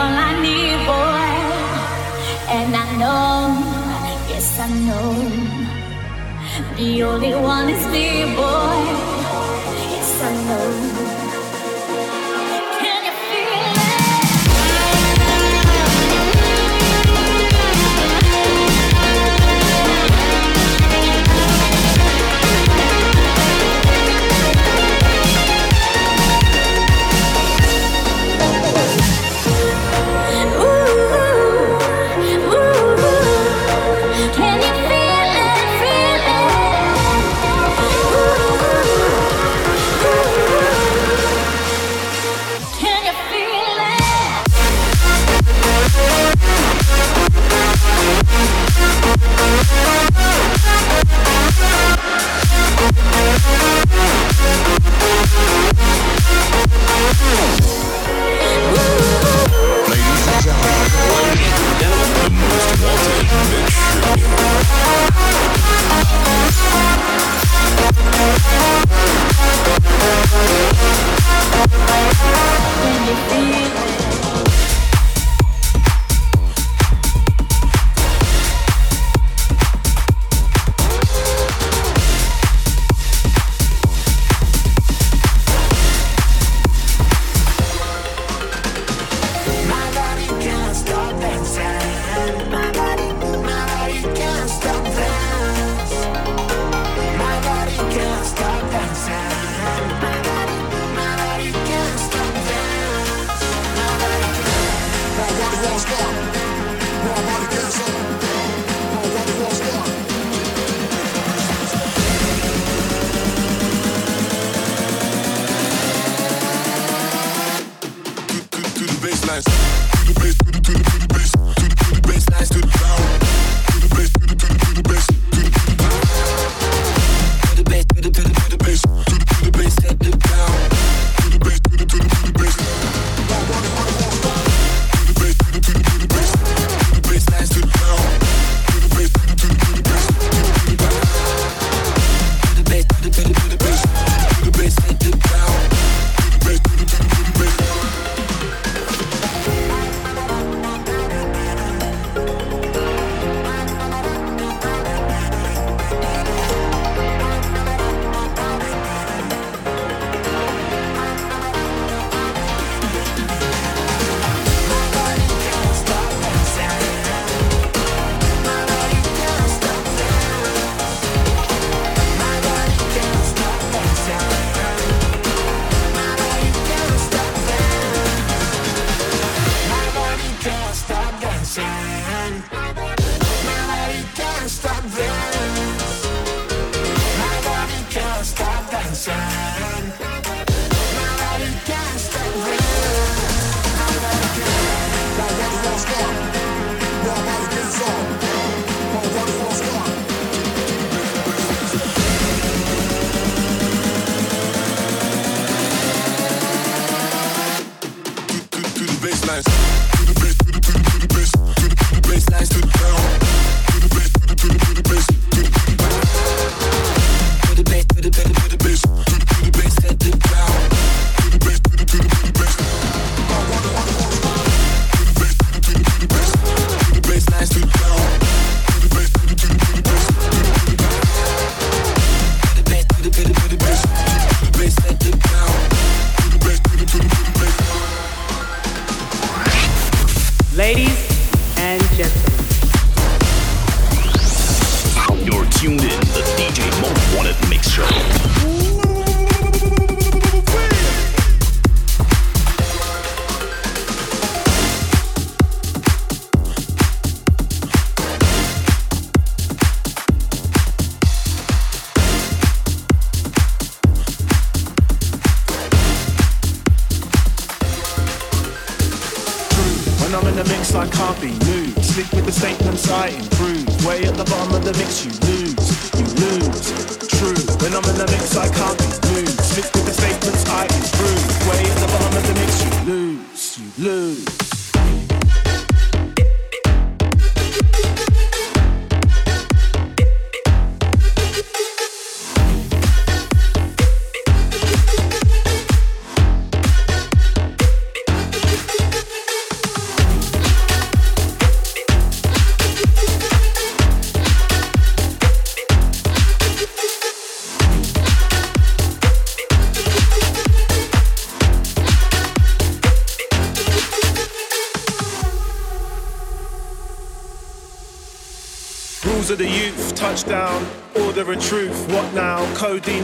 all I need, boy. And I know, yes, I know. The only one is me, boy. Yes, I know. When you feel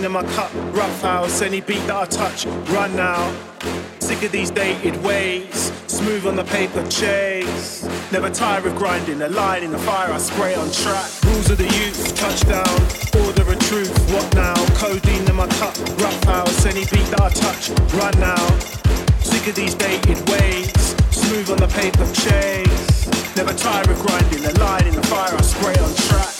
in my cup, rough house, any beat that I touch, run now. Sick of these dated ways, smooth on the paper chase. Never tire of grinding, a line in the fire, I spray on track. Rules of the youth, touchdown, order and truth, what now? Codeine in my cup, rough house, any beat that I touch, run now. Sick of these dated ways, smooth on the paper chase. Never tire of grinding, a line in the fire, I spray on track.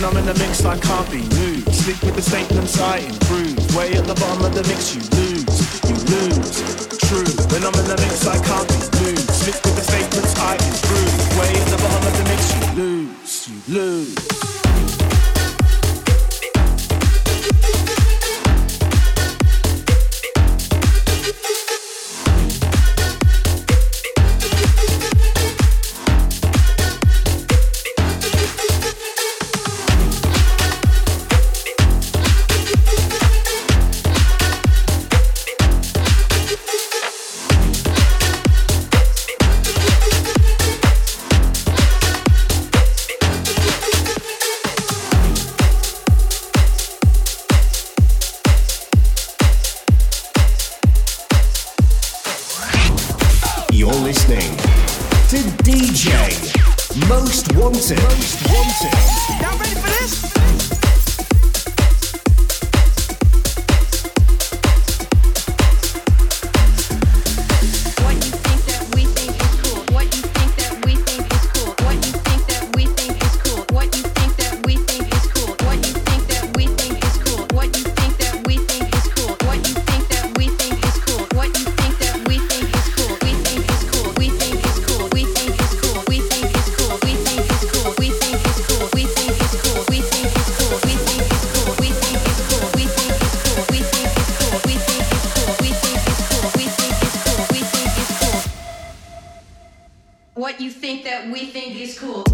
When I'm in the mix, I can't be moved Stick with the statements I improve. Way at the bottom of the mix, you lose, you lose. True, when I'm in the mix, I can't be moved. Stick with the statements I improve. Way at the bottom of the mix, you lose, you lose. you think that we think is cool.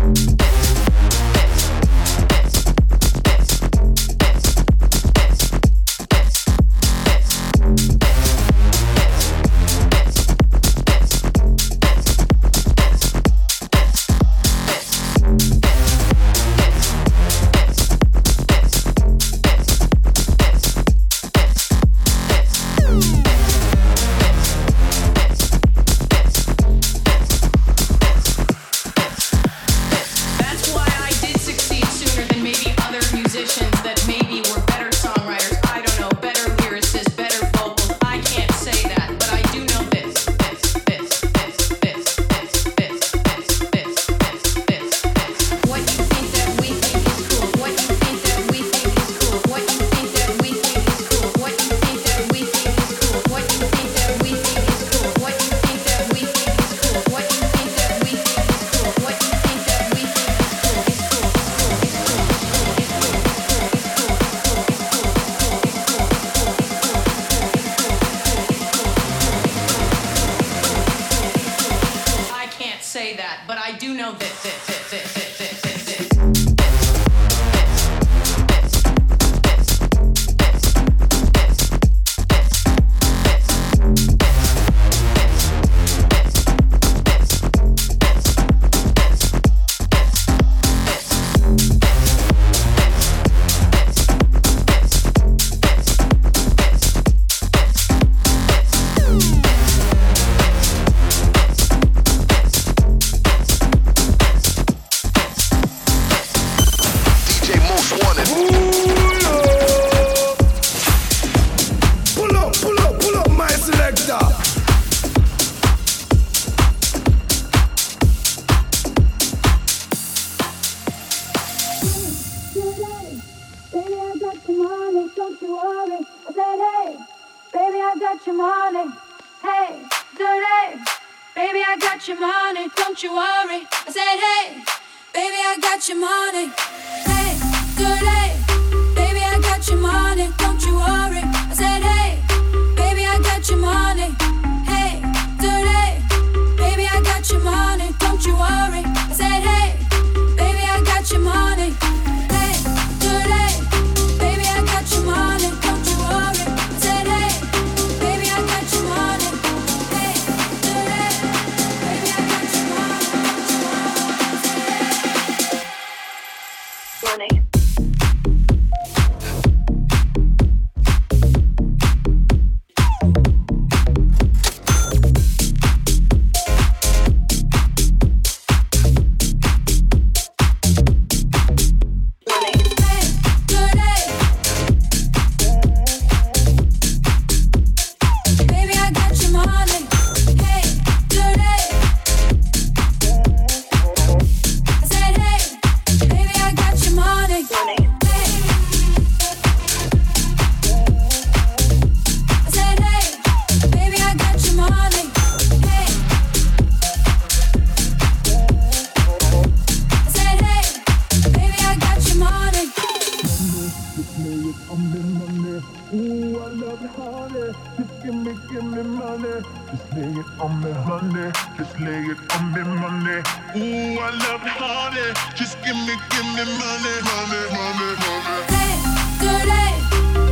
I love and honey. Just give me, give me money. Just lay it on me, honey. Just lay it on me, money. Ooh, I love and honey. Just give me, give me money, money, money, money. Hey, good day,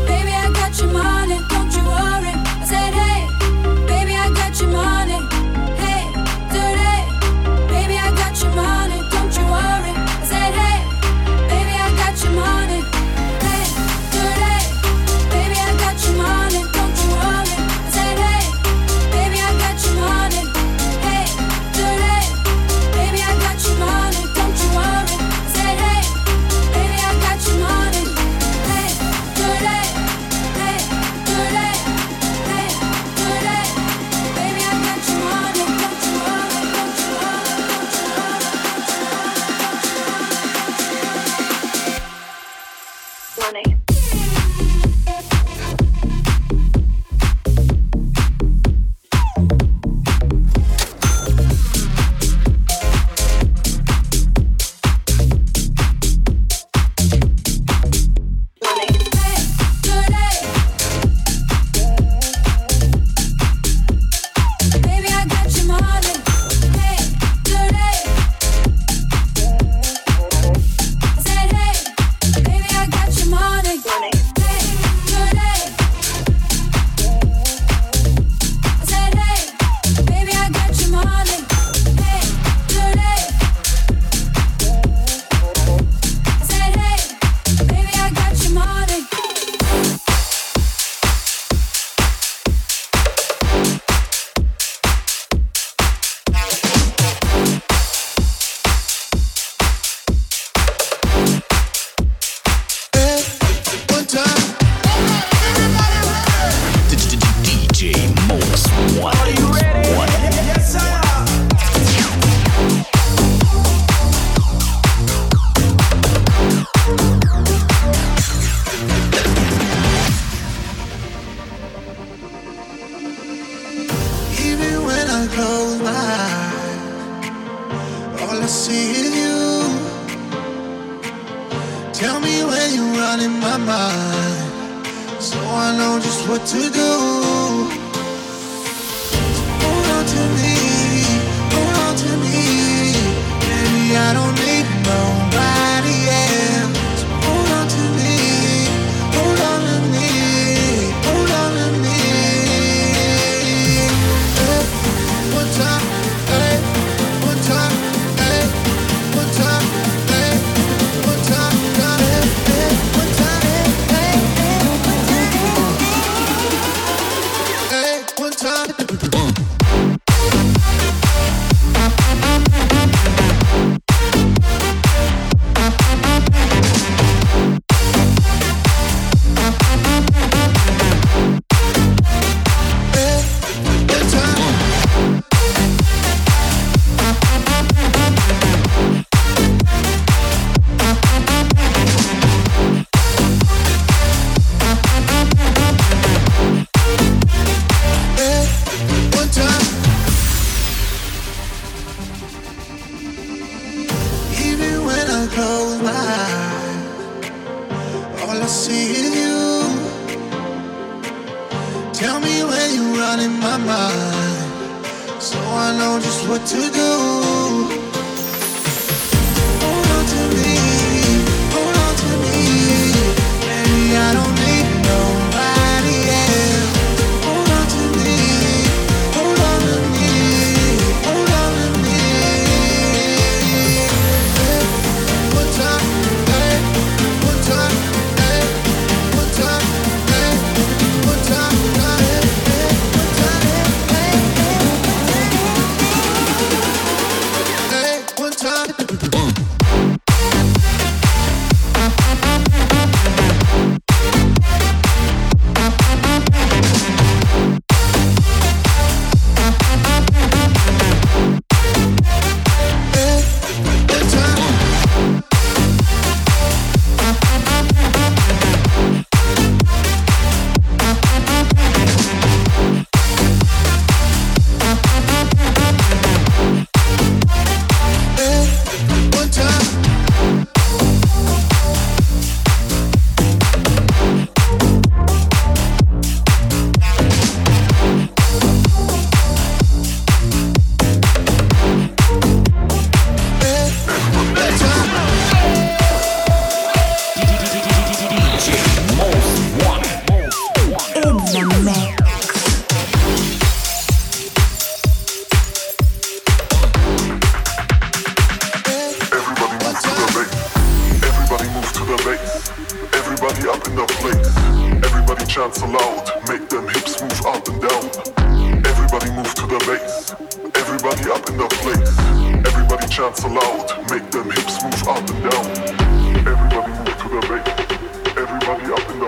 baby, I got your money. Tell me where you run in my mind, so I know just what to do. chants aloud, make them hips move up and down. Everybody move to the beat, everybody up and down.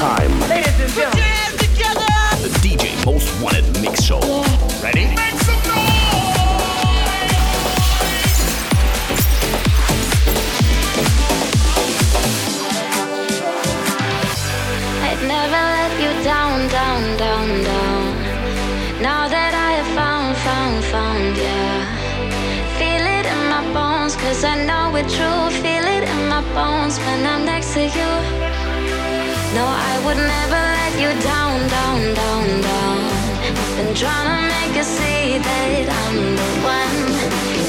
time. Ladies and gentlemen. The DJ Most Wanted Mix Show. Ready? Make some noise! I'd never let you down, down, down, down. Now that I have found, found, found, yeah. Feel it in my bones, cause I know it's true. Feel it in my bones when I'm next. No, I would never let you down, down, down, down. Been trying to make you see that I'm the one.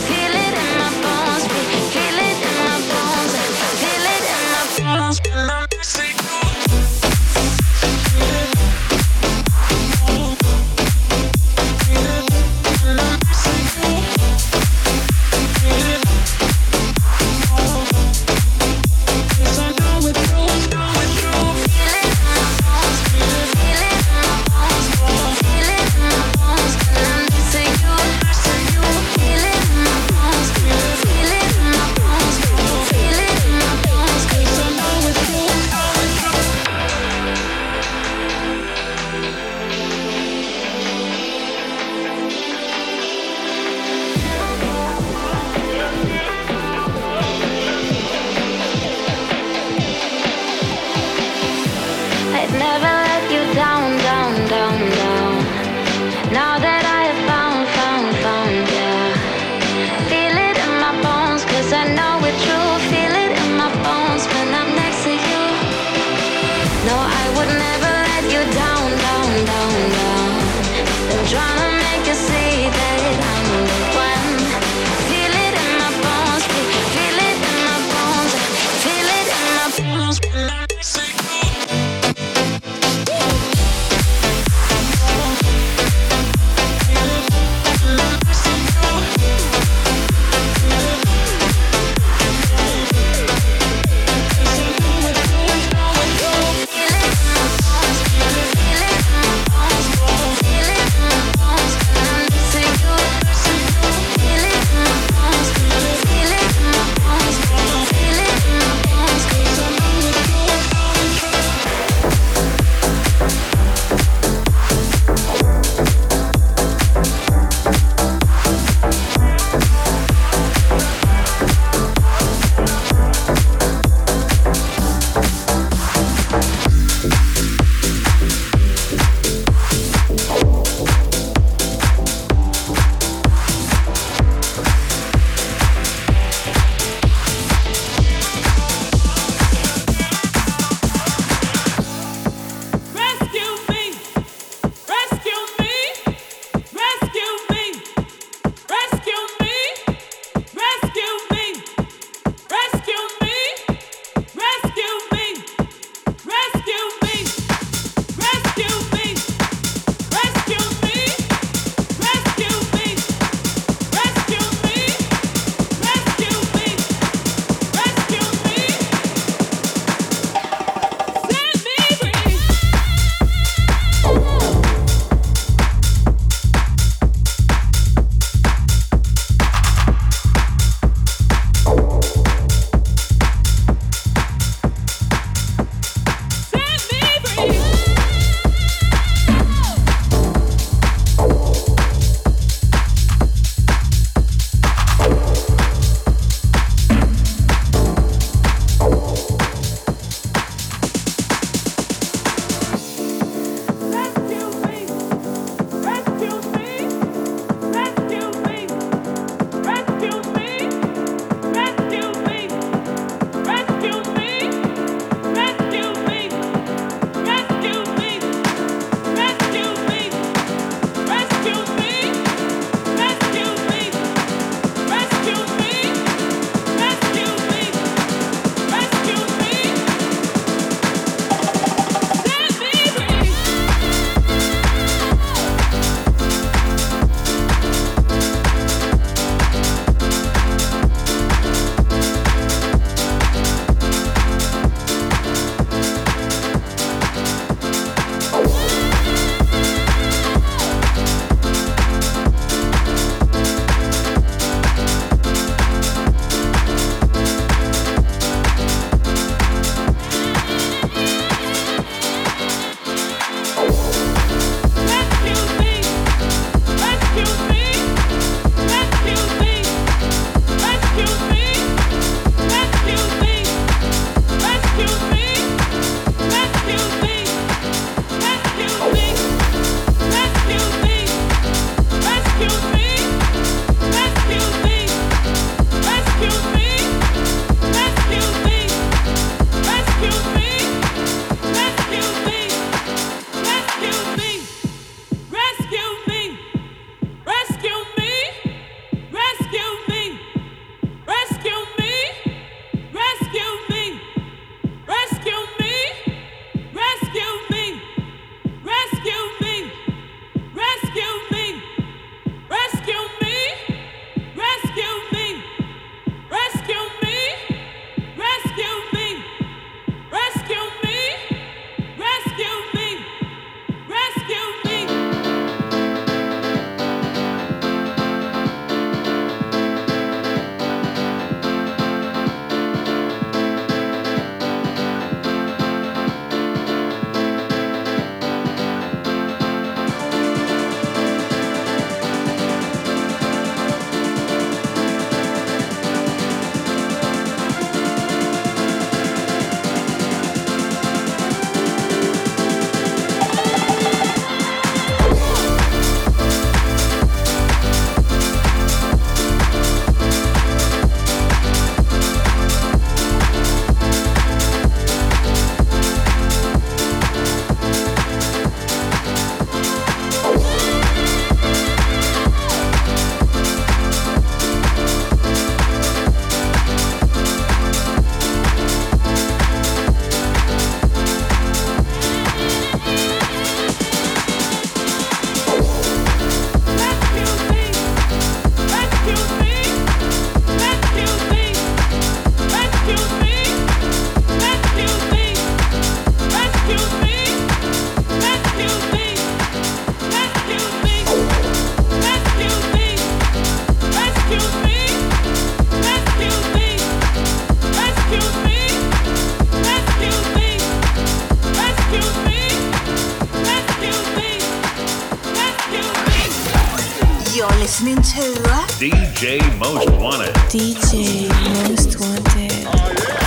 Listening to uh, DJ Most Wanted. DJ Most Wanted.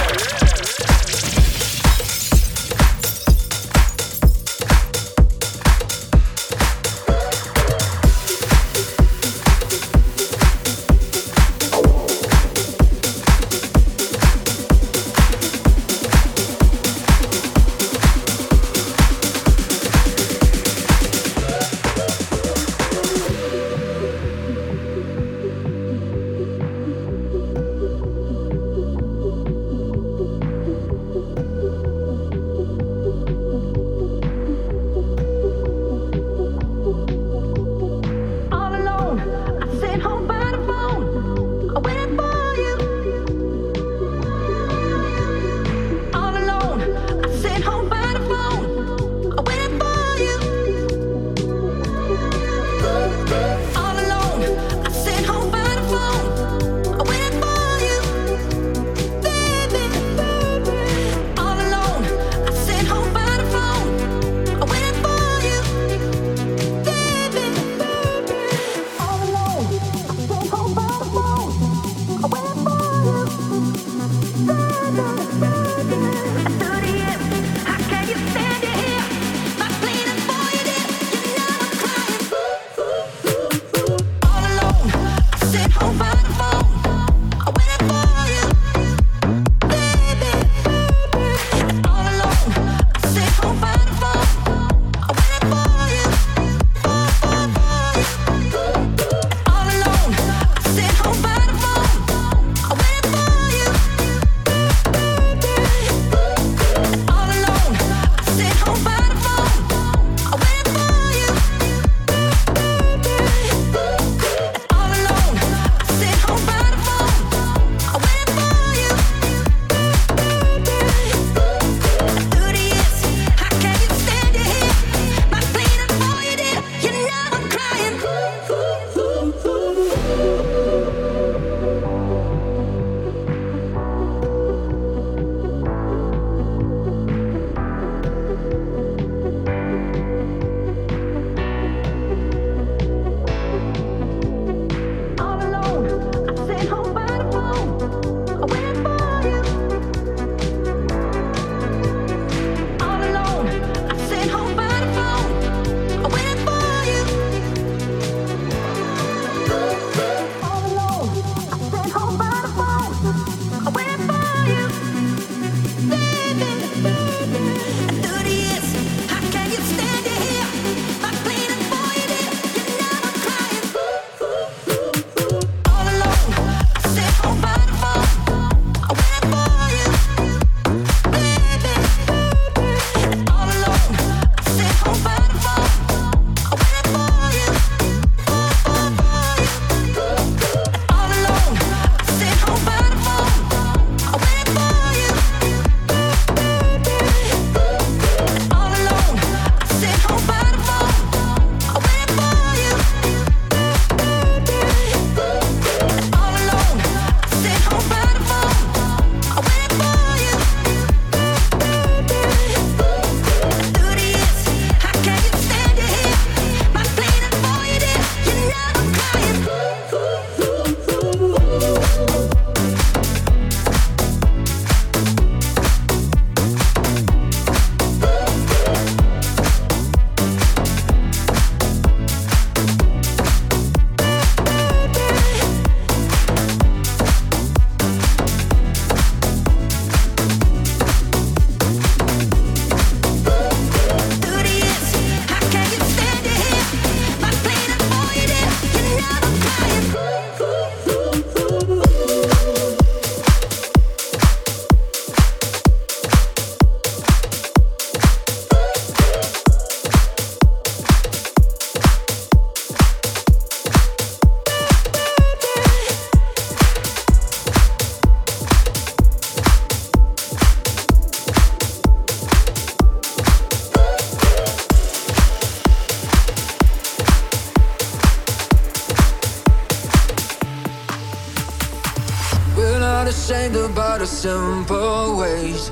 About our simple ways.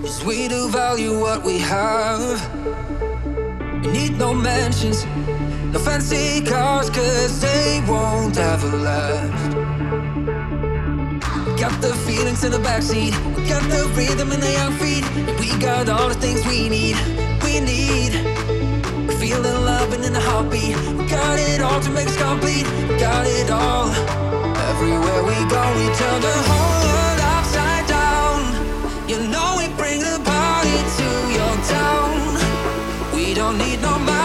Cause we do value what we have. We need no mansions, no fancy cars, cause they won't ever last. Got the feelings in the backseat, we got the rhythm in the young feet. We got all the things we need, we need. Feeling love and in the heartbeat. We Got it all to make us complete. Got it all. Everywhere we go, we turn the whole don't need no